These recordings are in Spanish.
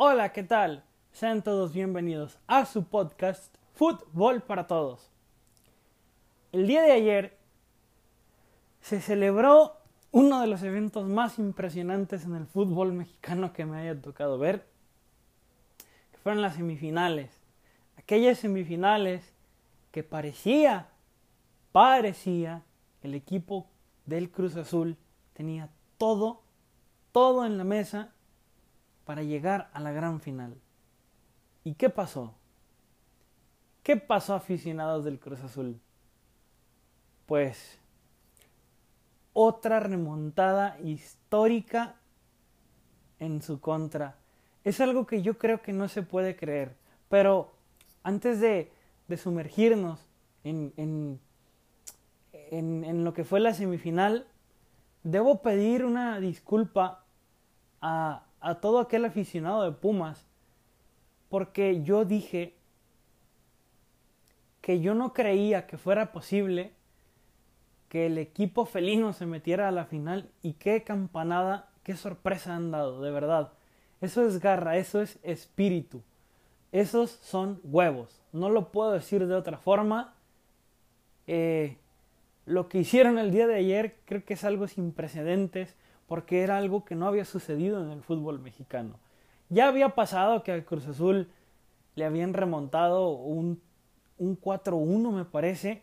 Hola, ¿qué tal? Sean todos bienvenidos a su podcast Fútbol para Todos. El día de ayer se celebró uno de los eventos más impresionantes en el fútbol mexicano que me haya tocado ver, que fueron las semifinales. Aquellas semifinales que parecía, parecía, el equipo del Cruz Azul tenía todo, todo en la mesa para llegar a la gran final. ¿Y qué pasó? ¿Qué pasó aficionados del Cruz Azul? Pues otra remontada histórica en su contra. Es algo que yo creo que no se puede creer. Pero antes de, de sumergirnos en, en, lo que fue la semifinal, debo pedir una disculpa a, a todo aquel aficionado de Pumas, porque yo dije que yo no creía que fuera posible que el equipo felino se metiera a la final y qué campanada, qué sorpresa han dado, de verdad. Eso es garra, eso es espíritu. Esos son huevos. No lo puedo decir de otra forma. Eh, lo que hicieron el día de ayer creo que es algo sin precedentes porque era algo que no había sucedido en el fútbol mexicano. Ya había pasado que al Cruz Azul le habían remontado un, un 4-1 me parece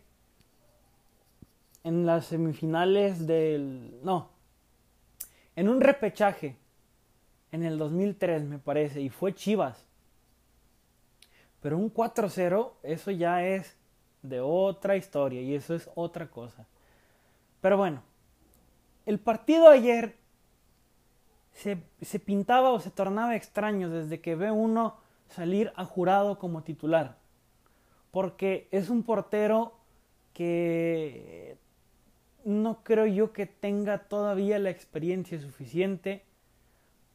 en las semifinales del... no, en un repechaje en el 2003 me parece y fue Chivas. Pero un 4-0 eso ya es de otra historia y eso es otra cosa. Pero bueno, el partido ayer se, se, pintaba o se tornaba extraño desde que ve uno salir a jurado como titular. Porque es un portero que no creo yo que tenga todavía la experiencia suficiente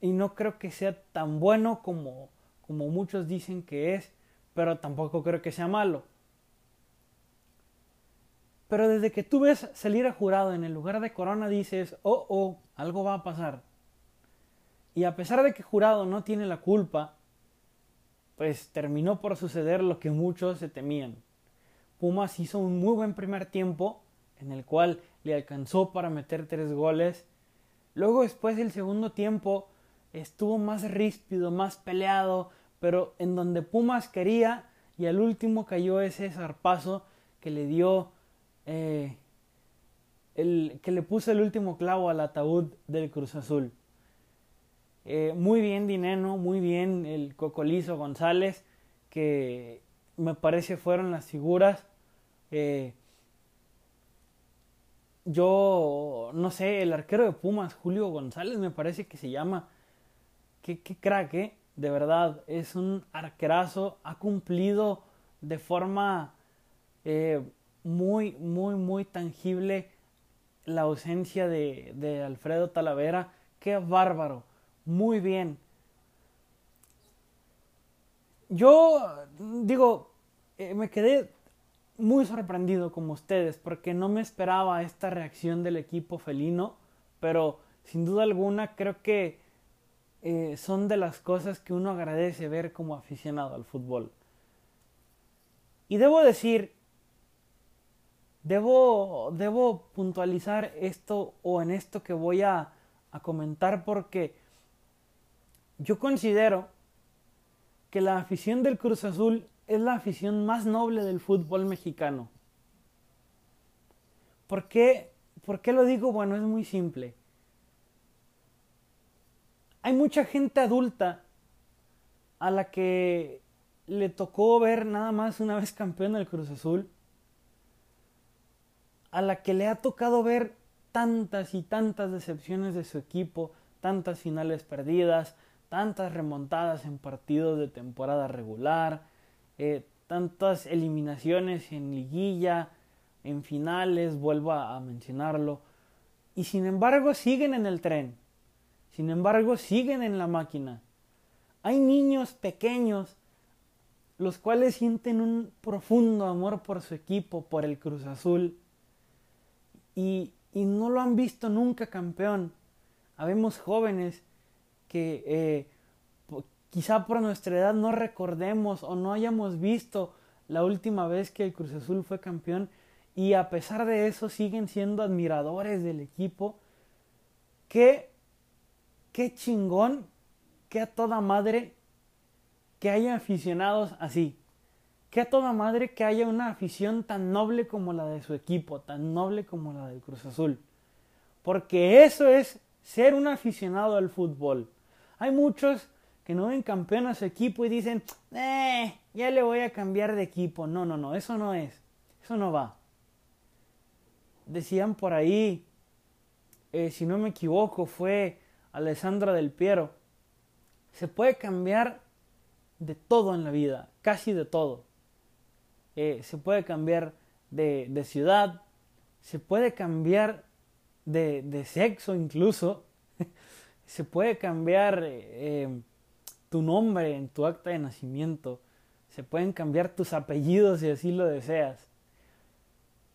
y no creo que sea tan bueno como, como muchos dicen que es, pero tampoco creo que sea malo. Pero desde que tú ves salir a jurado en el lugar de Corona dices, oh, oh, algo va a pasar. Y a pesar de que jurado no tiene la culpa, pues terminó por suceder lo que muchos se temían. Pumas hizo un muy buen primer tiempo, en el cual le alcanzó para meter tres goles. Luego después del segundo tiempo estuvo más ríspido, más peleado, pero en donde Pumas quería y al último cayó ese zarpazo que le dio eh, el, que le puso el último clavo al ataúd del Cruz Azul. Eh, muy bien Dineno, muy bien el Cocolizo González, que me parece fueron las figuras. Eh, yo no sé, el arquero de Pumas, Julio González, me parece que se llama. Qué, qué crack, de verdad, es un arquerazo, ha cumplido de forma muy, muy, muy tangible la ausencia de, de Alfredo Talavera. Qué bárbaro, muy bien. Yo digo, eh, me quedé muy sorprendido como ustedes porque no me esperaba esta reacción del equipo felino, pero sin duda alguna creo que eh, son de las cosas que uno agradece ver como aficionado al fútbol. Y debo decir, debo, debo puntualizar esto o en esto que voy a, a comentar porque yo considero que la afición del Cruz Azul es la afición más noble del fútbol mexicano. ¿Por qué, ¿Por qué lo digo? Bueno, es muy simple. Hay mucha gente adulta a la que le tocó ver nada más una vez campeón del Cruz Azul, a la que le ha tocado ver tantas y tantas decepciones de su equipo, tantas finales perdidas, tantas remontadas en partidos de temporada regular, eh, tantas eliminaciones en liguilla, en finales, vuelvo a mencionarlo, y sin embargo siguen en el tren, sin embargo siguen en la máquina. Hay niños pequeños los cuales sienten un profundo amor por su equipo, por el Cruz Azul, y, y no lo han visto nunca campeón. Habemos jóvenes que, eh, quizá por nuestra edad no recordemos o no hayamos visto la última vez que el Cruz Azul fue campeón y a pesar de eso siguen siendo admiradores del equipo. Qué, qué chingón, qué a toda madre que haya aficionados así. Qué a toda madre que haya una afición tan noble como la de su equipo, tan noble como la del Cruz Azul. Porque eso es ser un aficionado al fútbol. Hay muchos que no ven campeón a su equipo y dicen, eh, ya le voy a cambiar de equipo. No, no, no, eso no es. Eso no va. Decían por ahí, eh, si no me equivoco, fue Alessandra del Piero. Se puede cambiar de todo en la vida, casi de todo. Eh, se puede cambiar de, de, ciudad, se puede cambiar de, de sexo incluso, se puede cambiar eh, tu nombre en tu acta de nacimiento, se pueden cambiar tus apellidos si así lo deseas.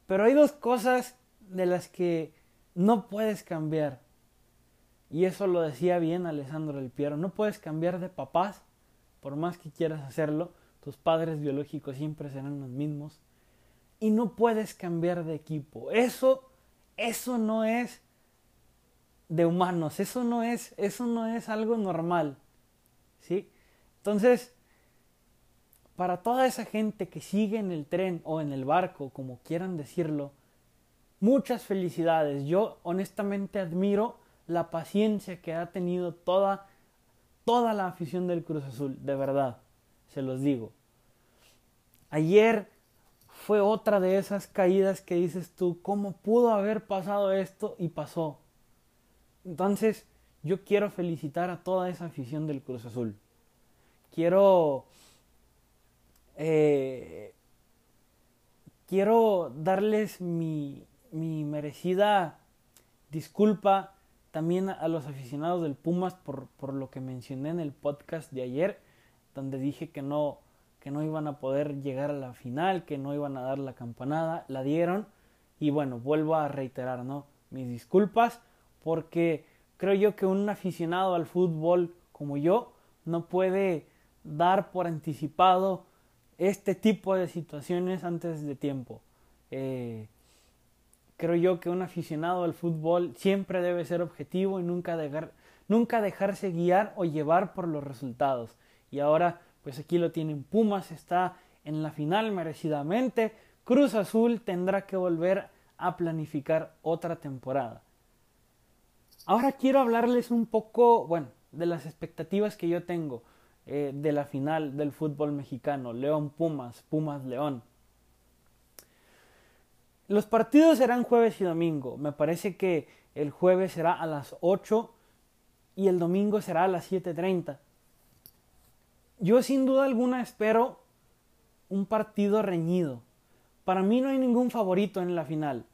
Pero hay dos cosas de las que no puedes cambiar. Y eso lo decía bien Alessandro del Piero. No puedes cambiar de papás, por más que quieras hacerlo. Tus padres biológicos siempre serán los mismos. Y no puedes cambiar de equipo. Eso, eso no es de humanos. Eso no es, eso no es algo normal. ¿Sí? Entonces, para toda esa gente que sigue en el tren o en el barco, como quieran decirlo, muchas felicidades. Yo honestamente admiro la paciencia que ha tenido toda, toda la afición del Cruz Azul, de verdad, se los digo. Ayer fue otra de esas caídas que dices tú, ¿cómo pudo haber pasado esto? Y pasó. Entonces, yo quiero felicitar a toda esa afición del Cruz Azul. Quiero eh, quiero darles mi, mi, merecida disculpa también a los aficionados del Pumas por, por, lo que mencioné en el podcast de ayer, donde dije que no, que no iban a poder llegar a la final, que no iban a dar la campanada, la dieron y bueno, vuelvo a reiterar, ¿no? Mis disculpas porque creo yo que un aficionado al fútbol como yo no puede dar por anticipado este tipo de situaciones antes de tiempo. Eh, creo yo que un aficionado al fútbol siempre debe ser objetivo y nunca, dejar, nunca dejarse guiar o llevar por los resultados. Y ahora, pues aquí lo tienen. Pumas está en la final merecidamente. Cruz Azul tendrá que volver a planificar otra temporada. Ahora quiero hablarles un poco, bueno, de las expectativas que yo tengo. Eh, de la final del fútbol mexicano, León Pumas, Pumas León. Los partidos serán jueves y domingo. Me parece que el jueves será a las 8 y el domingo será a las 7.30. Yo sin duda alguna espero un partido reñido. Para mí no hay ningún favorito en la final.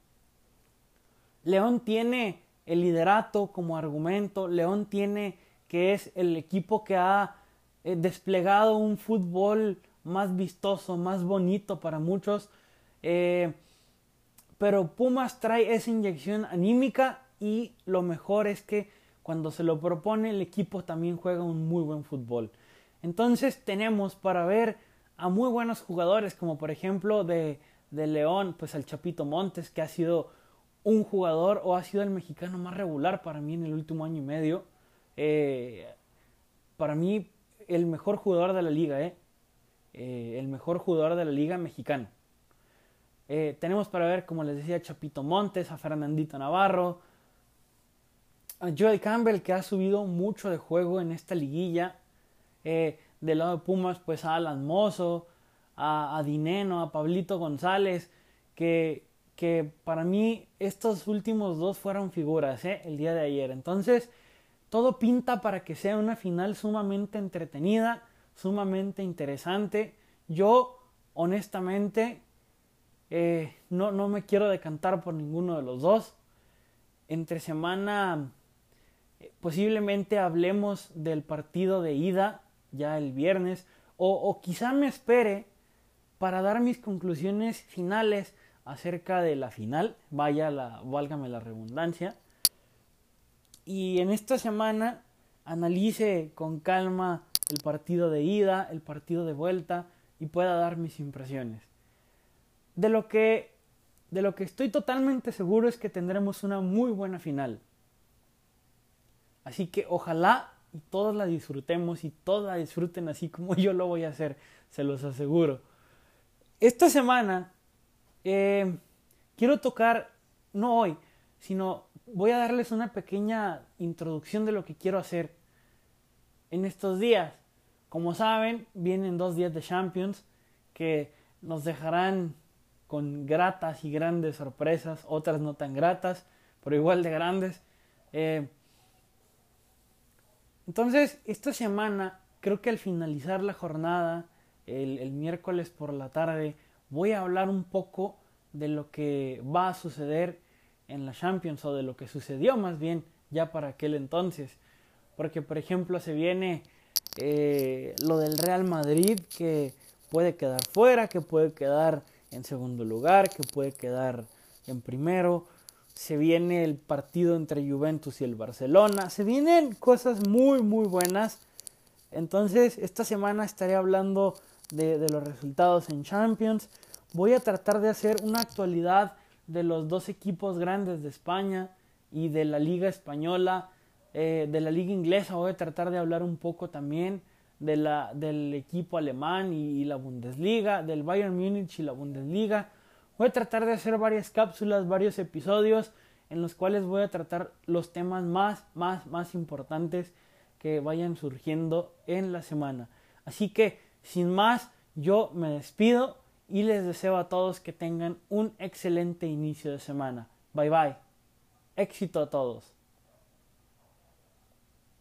León tiene el liderato como argumento. León tiene que es el equipo que ha eh, desplegado un fútbol más vistoso, más bonito para muchos. Eh, pero Pumas trae esa inyección anímica y lo mejor es que cuando se lo propone el equipo también juega un muy buen fútbol. Entonces tenemos para ver a muy buenos jugadores como por ejemplo de, de León, pues al Chapito Montes que ha sido un jugador o ha sido el mexicano más regular para mí en el último año y medio. Eh, para mí el mejor jugador de la liga, ¿eh? ¿eh? el mejor jugador de la liga mexicana. Eh, tenemos para ver, como les decía, Chapito Montes, a Fernandito Navarro, a Joel Campbell, que ha subido mucho de juego en esta liguilla. Eh, del lado de Pumas, pues a Alan Mozo, a, Dineno, a Pablito González, que, que, para mí estos últimos dos fueron figuras ¿eh? el día de ayer. Entonces, todo pinta para que sea una final sumamente entretenida, sumamente interesante. Yo, honestamente, eh, no, no me quiero decantar por ninguno de los dos. Entre semana, posiblemente hablemos del partido de ida ya el viernes, o, o quizá me espere para dar mis conclusiones finales acerca de la final, vaya la, válgame la redundancia, y en esta semana analice con calma el partido de ida, el partido de vuelta y pueda dar mis impresiones. De lo que de lo que estoy totalmente seguro es que tendremos una muy buena final. Así que ojalá y todos la disfrutemos y todos disfruten así como yo lo voy a hacer, se los aseguro. Esta semana eh, quiero tocar, no hoy, sino voy a darles una pequeña introducción de lo que quiero hacer en estos días. Como saben, vienen dos días de Champions que nos dejarán con gratas y grandes sorpresas, otras no tan gratas, pero igual de grandes. Eh, entonces, esta semana, creo que al finalizar la jornada, el, miércoles por la tarde, voy a hablar un poco de lo que va a suceder en la Champions o de lo que sucedió más bien ya para aquel entonces. Porque, por ejemplo, se viene eh, lo del Real Madrid que puede quedar fuera, que puede quedar en segundo lugar, que puede quedar en primero. Se viene el partido entre Juventus y el Barcelona. Se vienen cosas muy, muy buenas. Entonces, esta semana estaré hablando de, los resultados en Champions. Voy a tratar de hacer una actualidad de los dos equipos grandes de España y de la liga española, eh, de la liga inglesa. Voy a tratar de hablar un poco también de la, del equipo alemán y, la Bundesliga, del Bayern Múnich y la Bundesliga. Voy a tratar de hacer varias cápsulas, varios episodios en los cuales voy a tratar los temas más, más, más importantes que vayan surgiendo en la semana. Así que, sin más, yo me despido y les deseo a todos que tengan un excelente inicio de semana. Bye bye. Éxito a todos.